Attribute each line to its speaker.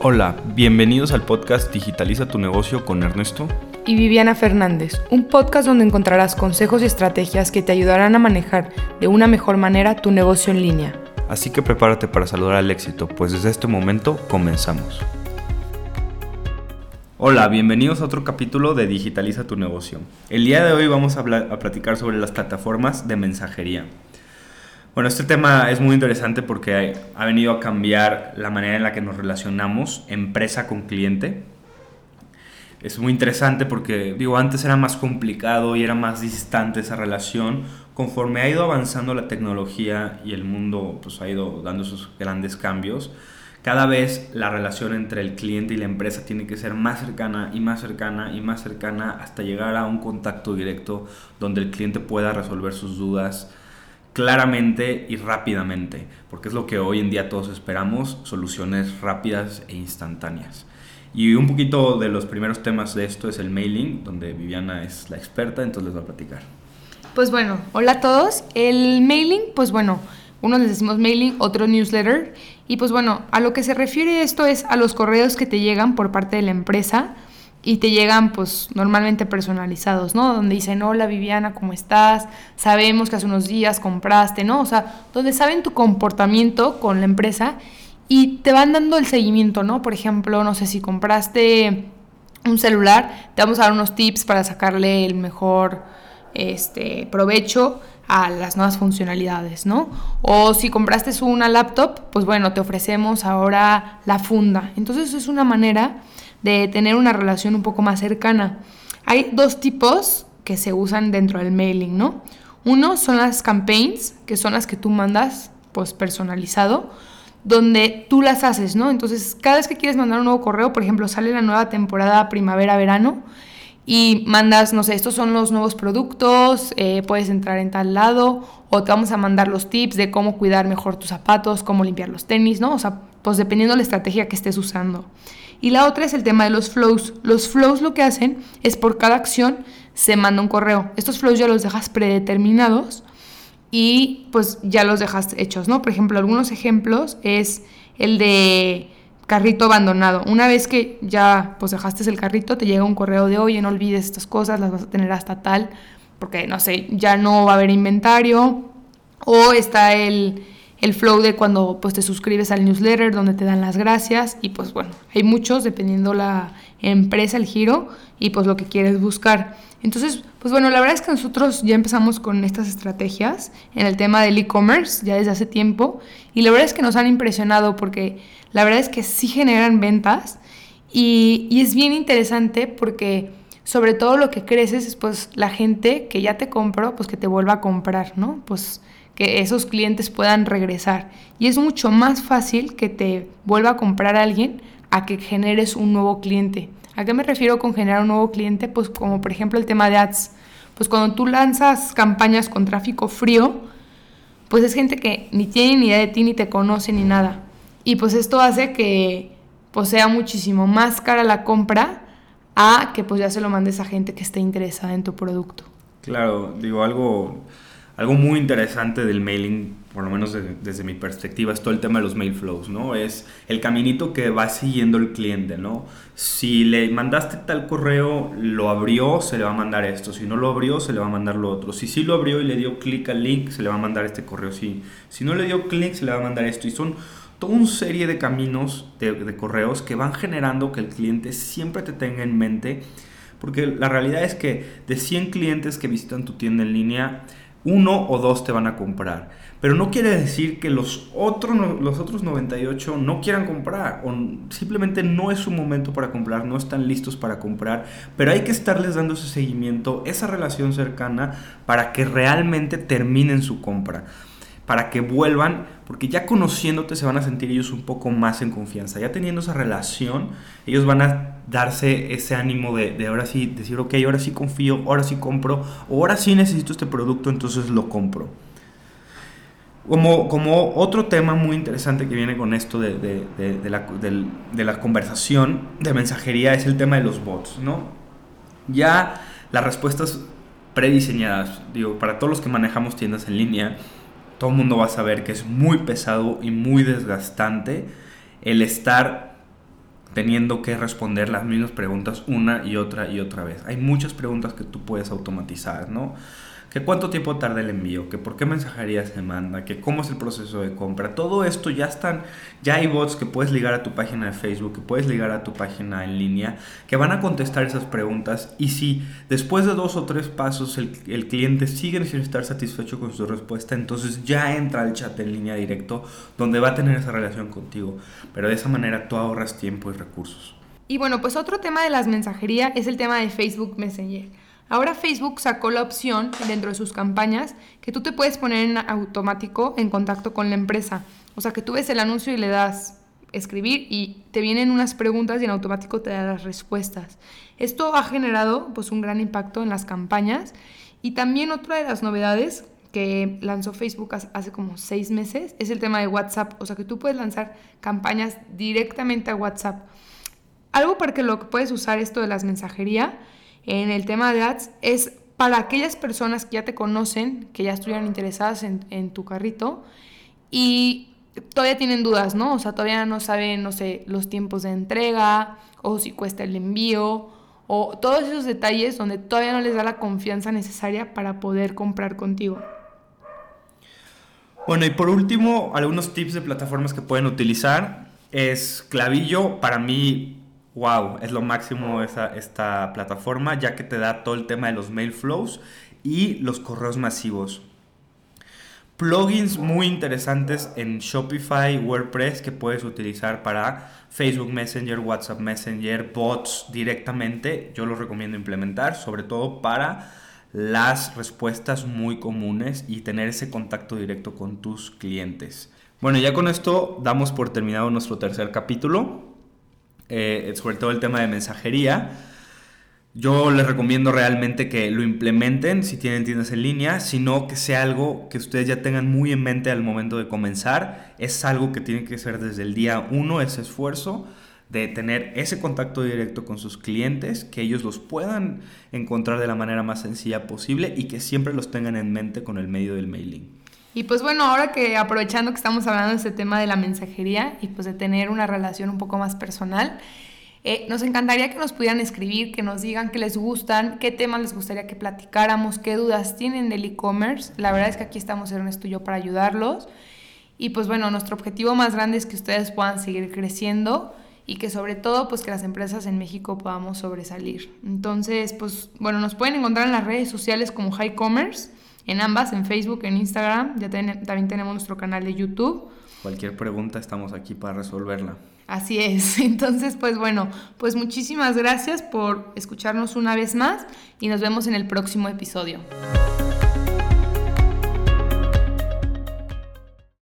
Speaker 1: Hola, bienvenidos al podcast Digitaliza tu negocio con Ernesto
Speaker 2: y Viviana Fernández, un podcast donde encontrarás consejos y estrategias que te ayudarán a manejar de una mejor manera tu negocio en línea.
Speaker 1: Así que prepárate para saludar al éxito, pues desde este momento comenzamos. Hola, bienvenidos a otro capítulo de Digitaliza tu negocio. El día de hoy vamos a, a platicar sobre las plataformas de mensajería. Bueno, este tema es muy interesante porque ha venido a cambiar la manera en la que nos relacionamos empresa con cliente. Es muy interesante porque, digo, antes era más complicado y era más distante esa relación. Conforme ha ido avanzando la tecnología y el mundo pues, ha ido dando esos grandes cambios, cada vez la relación entre el cliente y la empresa tiene que ser más cercana y más cercana y más cercana hasta llegar a un contacto directo donde el cliente pueda resolver sus dudas, claramente y rápidamente, porque es lo que hoy en día todos esperamos, soluciones rápidas e instantáneas. Y un poquito de los primeros temas de esto es el mailing, donde Viviana es la experta, entonces les voy a platicar.
Speaker 2: Pues bueno, hola a todos. El mailing, pues bueno, unos les decimos mailing, otro newsletter. Y pues bueno, a lo que se refiere esto es a los correos que te llegan por parte de la empresa y te llegan pues normalmente personalizados, ¿no? Donde dicen, hola Viviana, ¿cómo estás? Sabemos que hace unos días compraste, ¿no? O sea, donde saben tu comportamiento con la empresa y te van dando el seguimiento, ¿no? Por ejemplo, no sé si compraste un celular, te vamos a dar unos tips para sacarle el mejor este, provecho a las nuevas funcionalidades, ¿no? O si compraste una laptop, pues bueno, te ofrecemos ahora la funda. Entonces es una manera de tener una relación un poco más cercana. Hay dos tipos que se usan dentro del mailing, ¿no? Uno son las campaigns, que son las que tú mandas pues personalizado, donde tú las haces, ¿no? Entonces, cada vez que quieres mandar un nuevo correo, por ejemplo, sale la nueva temporada primavera-verano y mandas, no sé, estos son los nuevos productos, eh, puedes entrar en tal lado, o te vamos a mandar los tips de cómo cuidar mejor tus zapatos, cómo limpiar los tenis, ¿no? O sea, pues dependiendo de la estrategia que estés usando. Y la otra es el tema de los flows. Los flows lo que hacen es por cada acción se manda un correo. Estos flows ya los dejas predeterminados y pues ya los dejas hechos, ¿no? Por ejemplo, algunos ejemplos es el de carrito abandonado. Una vez que ya pues dejaste el carrito, te llega un correo de, oye, no olvides estas cosas, las vas a tener hasta tal, porque no sé, ya no va a haber inventario. O está el el flow de cuando pues te suscribes al newsletter donde te dan las gracias y pues bueno, hay muchos dependiendo la empresa, el giro y pues lo que quieres buscar. Entonces, pues bueno, la verdad es que nosotros ya empezamos con estas estrategias en el tema del e-commerce ya desde hace tiempo y la verdad es que nos han impresionado porque la verdad es que sí generan ventas y, es bien interesante porque sobre todo lo que creces es pues la gente que ya te compró, pues que te vuelva a comprar, ¿no? Pues que esos clientes puedan regresar. Y es mucho más fácil que te vuelva a comprar alguien a que generes un nuevo cliente. ¿A qué me refiero con generar un nuevo cliente? Pues como por ejemplo el tema de ads. Pues cuando tú lanzas campañas con tráfico frío, pues es gente que ni tiene ni idea de ti, ni te conoce, ni nada. Y pues esto hace que pues sea muchísimo más cara la compra a que pues ya se lo mandes a gente que esté interesada en tu producto.
Speaker 1: Claro, digo algo algo muy interesante del mailing, por lo menos desde mi perspectiva, es todo el tema de los mail flows, ¿no? Es el caminito que va siguiendo el cliente, ¿no? Si le mandaste tal correo, lo abrió, se le va a mandar esto. Si no lo abrió, se le va a mandar lo otro. Si sí lo abrió y le dio clic al link, se le va a mandar este correo. Si, si no le dio clic, se le va a mandar esto. Y son toda una serie de caminos de, de correos que van generando que el cliente siempre te tenga en mente. Porque la realidad es que de 100 clientes que visitan tu tienda en línea, uno o dos te van a comprar. Pero no quiere decir que los otros, los otros 98 no quieran comprar o simplemente no es su momento para comprar, no están listos para comprar, pero hay que estarles dando ese seguimiento, esa relación cercana para que realmente terminen su compra, para que vuelvan, porque ya conociéndote se van a sentir ellos un poco más en confianza, ya teniendo esa relación, ellos van a darse ese ánimo de, de, ahora sí, decir, ok, ahora sí confío, ahora sí compro, o ahora sí necesito este producto, entonces lo compro. Como, como otro tema muy interesante que viene con esto de, de, de la, de, la, conversación de mensajería es el tema de los bots, ¿no? Ya las respuestas prediseñadas, digo, para todos los que manejamos tiendas en línea, todo el mundo va a saber que es muy pesado y muy desgastante el estar teniendo que responder las mismas preguntas una y otra y otra vez. Hay muchas preguntas que tú puedes automatizar, ¿no? que cuánto tiempo tarda el envío, que por qué mensajería se manda, que cómo es el proceso de compra. Todo esto ya están, ya hay bots que puedes ligar a tu página de Facebook, que puedes ligar a tu página en línea, que van a contestar esas preguntas y si después de dos o tres pasos el, el cliente sigue sin estar satisfecho con su respuesta, entonces ya entra al chat en línea directo donde va a tener esa relación contigo. Pero de esa manera tú ahorras tiempo y recursos.
Speaker 2: Y bueno, pues otro tema de las mensajerías es el tema de Facebook Messenger. Ahora Facebook sacó la opción dentro de sus campañas que tú te puedes poner en automático en contacto con la empresa. O sea, que tú ves el anuncio y le das escribir y te vienen unas preguntas y en automático te da las respuestas. Esto ha generado pues un gran impacto en las campañas y también otra de las novedades que lanzó Facebook hace como seis meses es el tema de WhatsApp. O sea, que tú puedes lanzar campañas directamente a WhatsApp. Algo para que lo que puedes usar esto de las mensajerías en el tema de ads es para aquellas personas que ya te conocen, que ya estuvieron interesadas en, tu carrito y todavía tienen dudas, ¿no? O sea, todavía no saben, no sé, los tiempos de entrega o si cuesta el envío o todos esos detalles donde todavía no les da la confianza necesaria para poder comprar contigo.
Speaker 1: Bueno, y por último, algunos tips de plataformas que pueden utilizar. Es Clavillo, para mí wow, es lo máximo esa, esta plataforma, ya que te da todo el tema de los mail flows y los correos masivos. Plugins muy interesantes en Shopify, WordPress que puedes utilizar para Facebook Messenger, WhatsApp Messenger, bots directamente. Yo los recomiendo implementar, sobre todo para las respuestas muy comunes y tener ese contacto directo con tus clientes. Bueno, ya con esto damos por terminado nuestro tercer capítulo. Eh, sobre todo el tema de mensajería. Yo les recomiendo realmente que lo implementen si tienen tiendas en línea, sino que sea algo que ustedes ya tengan muy en mente al momento de comenzar. Es algo que tiene que ser desde el día uno, ese esfuerzo de tener ese contacto directo con sus clientes, que ellos los puedan encontrar de la manera más sencilla posible y que siempre los tengan en mente con el medio del mailing.
Speaker 2: Y pues bueno, ahora que aprovechando que estamos hablando de este tema de la mensajería y pues de tener una relación un poco más personal, eh, nos encantaría que nos pudieran escribir, que nos digan qué les gustan, qué temas les gustaría que platicáramos, qué dudas tienen del e-commerce. La verdad es que aquí estamos Ernesto y yo para ayudarlos. Y pues bueno, nuestro objetivo más grande es que ustedes puedan seguir creciendo y que sobre todo pues que las empresas en México podamos sobresalir. Entonces, pues bueno, nos pueden encontrar en las redes sociales como High Commerce en ambas, en Facebook, en Instagram. Ya también tenemos nuestro canal de YouTube.
Speaker 1: Cualquier pregunta estamos aquí para resolverla.
Speaker 2: Así es. Entonces, pues bueno, pues muchísimas gracias por escucharnos una vez más y nos vemos en el próximo episodio.